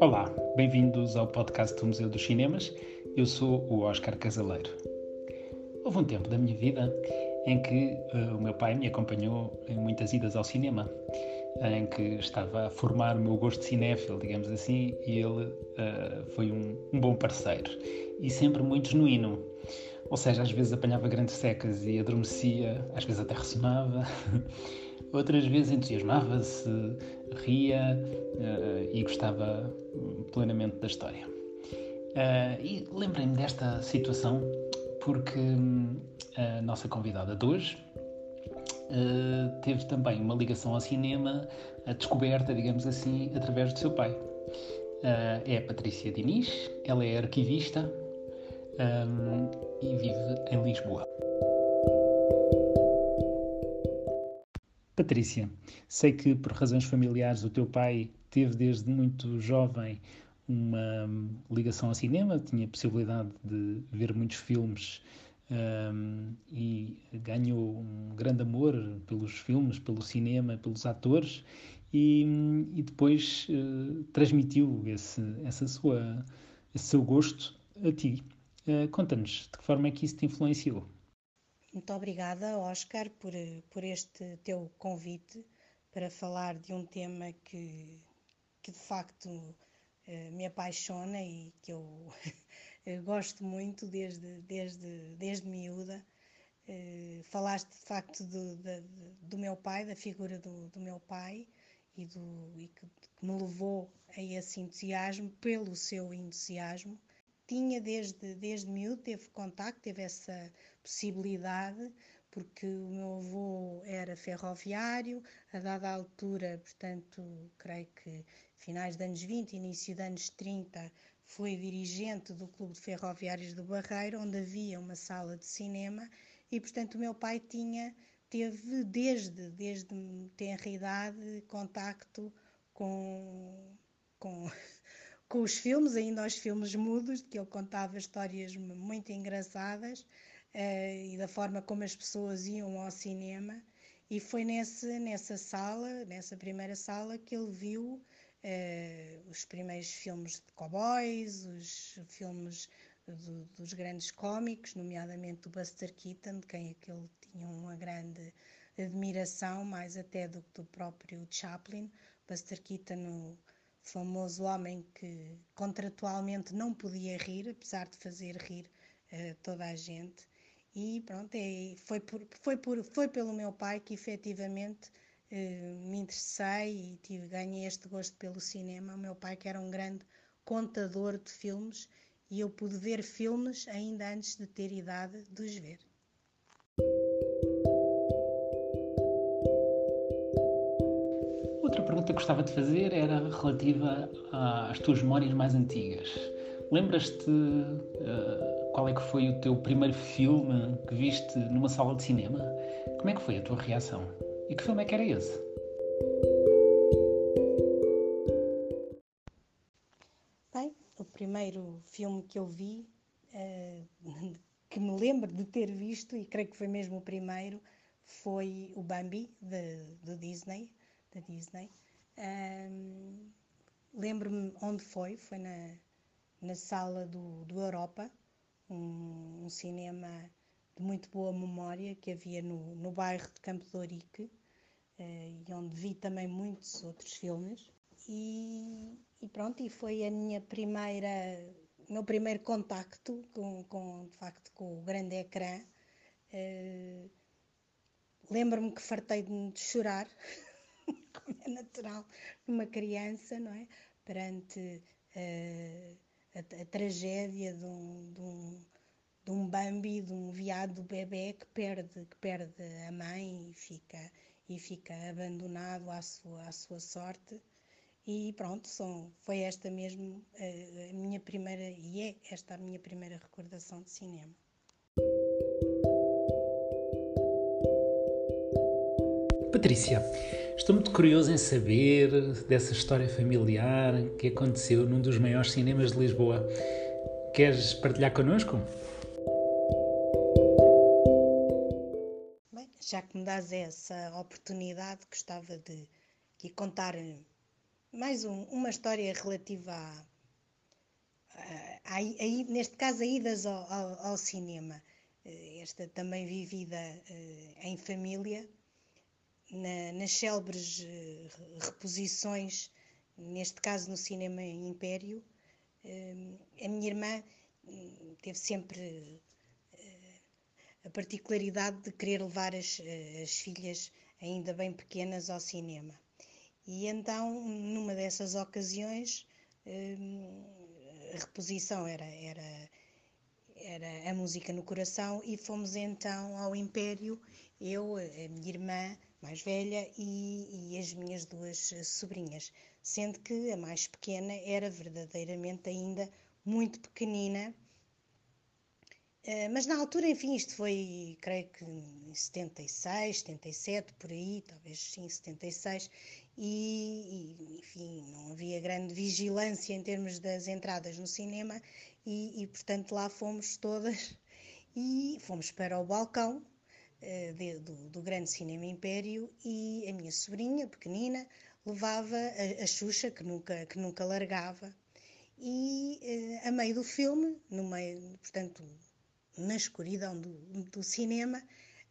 Olá, bem-vindos ao podcast do Museu dos Cinemas. Eu sou o Oscar Casaleiro. Houve um tempo da minha vida em que uh, o meu pai me acompanhou em muitas idas ao cinema, em que estava a formar o meu gosto cinéfilo, digamos assim, e ele uh, foi um, um bom parceiro e sempre muito genuíno. Ou seja, às vezes apanhava grandes secas e adormecia, às vezes até ressonava, outras vezes entusiasmava-se, ria uh, e gostava plenamente da história. Uh, e lembrei-me desta situação porque hum, a nossa convidada de hoje uh, teve também uma ligação ao cinema, a descoberta, digamos assim, através do seu pai. É a Patrícia Diniz, ela é arquivista um, e vive em Lisboa. Patrícia, sei que por razões familiares o teu pai teve desde muito jovem uma ligação ao cinema, tinha a possibilidade de ver muitos filmes um, e ganhou um grande amor pelos filmes, pelo cinema, pelos atores e, e depois uh, transmitiu esse, essa sua, esse seu gosto a ti. Uh, Conta-nos de que forma é que isso te influenciou. Muito obrigada, Oscar, por, por este teu convite para falar de um tema que, que de facto uh, me apaixona e que eu gosto muito desde, desde, desde miúda. Uh, falaste de facto do, do, do, meu pai, da figura do, do meu pai e, do, e que me levou a esse entusiasmo, pelo seu entusiasmo tinha desde, desde miúdo, teve contacto, teve essa possibilidade, porque o meu avô era ferroviário, a dada altura, portanto, creio que finais dos anos 20, início dos anos 30, foi dirigente do Clube de Ferroviários do Barreiro, onde havia uma sala de cinema, e portanto o meu pai tinha, teve desde, desde tenra idade, contacto com, com com os filmes, ainda aos filmes mudos, que ele contava histórias muito engraçadas uh, e da forma como as pessoas iam ao cinema. E foi nesse, nessa sala, nessa primeira sala, que ele viu uh, os primeiros filmes de cowboys, os filmes do, dos grandes cómicos, nomeadamente do Buster Keaton, de quem ele tinha uma grande admiração, mais até do que do próprio Chaplin. Buster Keaton, famoso homem que contratualmente não podia rir, apesar de fazer rir uh, toda a gente. E pronto, é, foi, por, foi, por, foi pelo meu pai que efetivamente uh, me interessei e tive, ganhei este gosto pelo cinema. O meu pai, que era um grande contador de filmes, e eu pude ver filmes ainda antes de ter idade de os ver. Pergunta que gostava de fazer era relativa às tuas memórias mais antigas. Lembras-te uh, qual é que foi o teu primeiro filme que viste numa sala de cinema? Como é que foi a tua reação? E que filme é que era esse? Bem, o primeiro filme que eu vi, uh, que me lembro de ter visto, e creio que foi mesmo o primeiro, foi o Bambi, do Disney, da Disney. Um, Lembro-me onde foi, foi na, na sala do, do Europa, um, um, cinema de muito boa memória que havia no, no bairro de Campo de Ourique, uh, e onde vi também muitos outros filmes. E, e, pronto, e foi a minha primeira, meu primeiro contacto com, com, de facto, com o grande ecrã. Uh, Lembro-me que fartei de chorar como é natural numa criança, não é? Perante uh, a, a, tragédia de um, de, um, de um Bambi, de um veado bebê que perde, que perde a mãe e fica, e fica abandonado à sua, à sua sorte. E pronto, são, foi esta mesmo eh, a minha primeira, e é esta a minha primeira recordação de cinema. Patrícia, estou muito curioso em saber dessa história familiar que aconteceu num dos maiores cinemas de Lisboa. Queres partilhar connosco? Bem, já que me dás essa oportunidade, gostava de, de contar mais um, uma história relativa a, neste caso, a idas ao, ao, ao cinema. Esta também vivida em família, na, nas célebres reposições, neste caso no Cinema Império. A minha irmã hum, teve sempre a particularidade de querer levar as, as filhas ainda bem pequenas ao cinema. E então, numa dessas ocasiões, hum, a reposição era, era, era a música no coração e fomos então ao Império, eu, a minha irmã mais velha e, e as minhas duas sobrinhas, sendo que a mais pequena era verdadeiramente ainda muito pequenina. Eh, mas na altura, enfim, isto foi, creio que em 76, 77, por aí, talvez sim, 76, e, e enfim, não havia grande vigilância em termos das entradas no cinema, e, e portanto lá fomos todas. E fomos para o balcão uh, de, do, do, grande Cinema Império e a minha sobrinha, pequenina, levava a, a Xuxa, que nunca, que nunca largava, e uh, a meio do filme, no meio, portanto, na escuridão do, do cinema,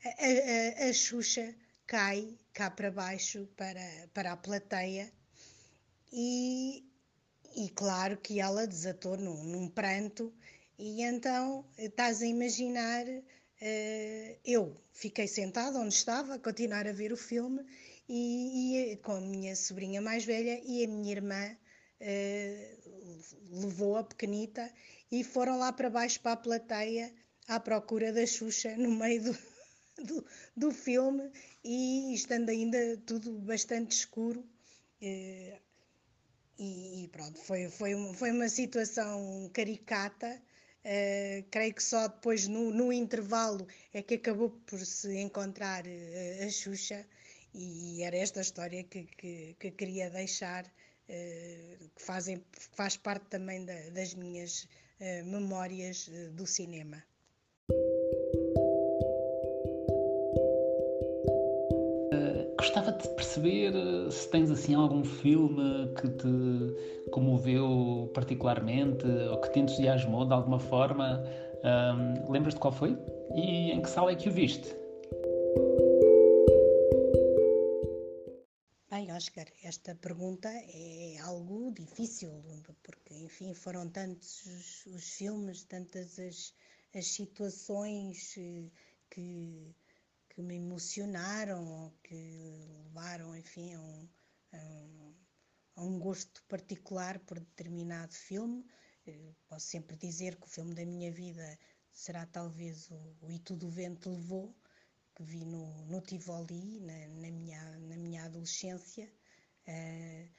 a, a, a Xuxa cai cá para baixo para, para a plateia e, e claro que ela desatou num, num pranto e então estás a imaginar eu fiquei sentada onde estava a continuar a ver o filme e, e com a minha sobrinha mais velha e a minha irmã uh, levou a pequenita e foram lá para baixo para a plateia à procura da Xuxa no meio do, do, do filme e estando ainda tudo bastante escuro. Eh, e, pronto, foi, foi, foi uma situação caricata. Uh, creio que só depois no, no, intervalo é que acabou por se encontrar uh, a Xuxa e era esta história que, que, que queria deixar, uh, que fazem, faz parte também da, das minhas memórias do cinema. Perceber eh, se tens assim algum filme que te comoveu particularmente ou que te entusiasmou de alguma forma. Um, Lembras-te qual foi? E em que sala é que o viste? Bem, Oscar, esta pergunta é algo difícil, porque, enfim, foram tantos os, os filmes, tantas as, as situações eh, que que me emocionaram, que enfim, a um, a um, a um gosto particular por determinado filme. Eh, posso sempre dizer que o filme da minha vida será talvez o, o E Tudo o Vento Levou, que vi no, no Tivoli, na, na, minha, na minha adolescência. Uh,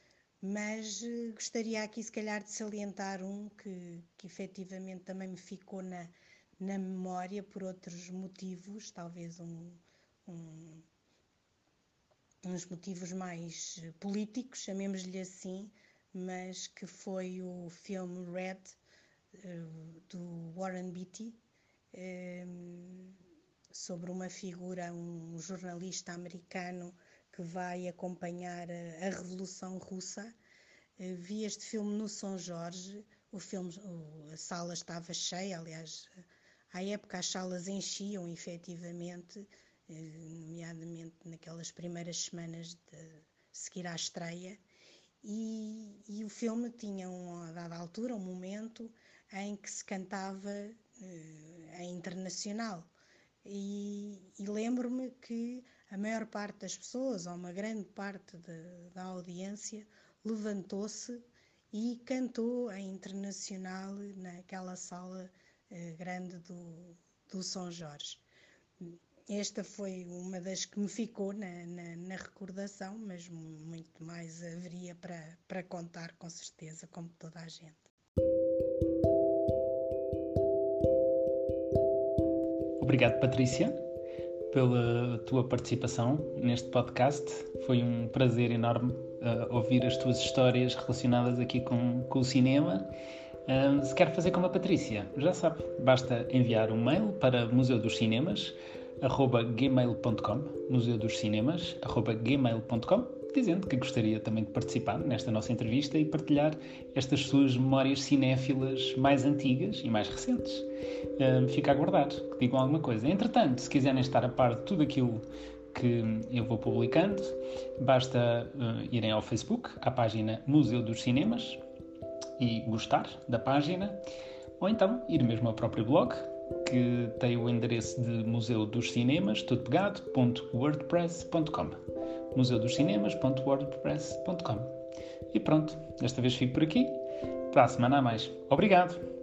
mas uh, gostaria aqui, se calhar, de salientar um que, que efetivamente também me ficou na, na memória por outros motivos, talvez um, um, uns motivos mais políticos, chamemos-lhe assim, mas que foi o filme Red uh, do Warren Beatty um, sobre uma figura, um jornalista americano que vai acompanhar a, a Revolução Russa. Vi este filme no São Jorge, o filme, a sala estava cheia, aliás, à época as salas enchiam efetivamente, nomeadamente naquelas primeiras semanas de seguir à estreia, e, e o filme tinha, uma, a dada altura, um momento em que se cantava uh, em internacional. E, e lembro-me que a maior parte das pessoas, ou uma grande parte de, da audiência, levantou-se e cantou em internacional naquela sala uh, grande do, do São Jorge. Esta foi uma das que me ficou na, na, na, recordação, mas muito mais haveria para, para contar, com certeza, como toda a gente. Obrigado, Patrícia, pela tua participação neste podcast. Foi um prazer enorme uh, ouvir as tuas histórias relacionadas aqui com, com o cinema. Uh, se quer fazer como a Patrícia, já sabe, basta enviar um mail para Museu dos Cinemas arroba gmail.com, Museu dos Cinemas, arroba gmail.com dizendo que gostaria também de participar nesta nossa entrevista e partilhar estas suas memórias cinéfilas mais antigas e mais recentes. Fica a aguardar que digam alguma coisa. Entretanto, se quiserem estar a par de tudo aquilo que eu vou publicando, basta uh, irem ao Facebook, à página Museu dos Cinemas, e gostar da página, ou então ir mesmo ao próprio blog, que tem o endereço de Museu dos Cinemas, tudo pegado, .wordpress.com museudoscinemas.wordpress.com E pronto, desta vez fico por aqui. Para a semana a mais. Obrigado!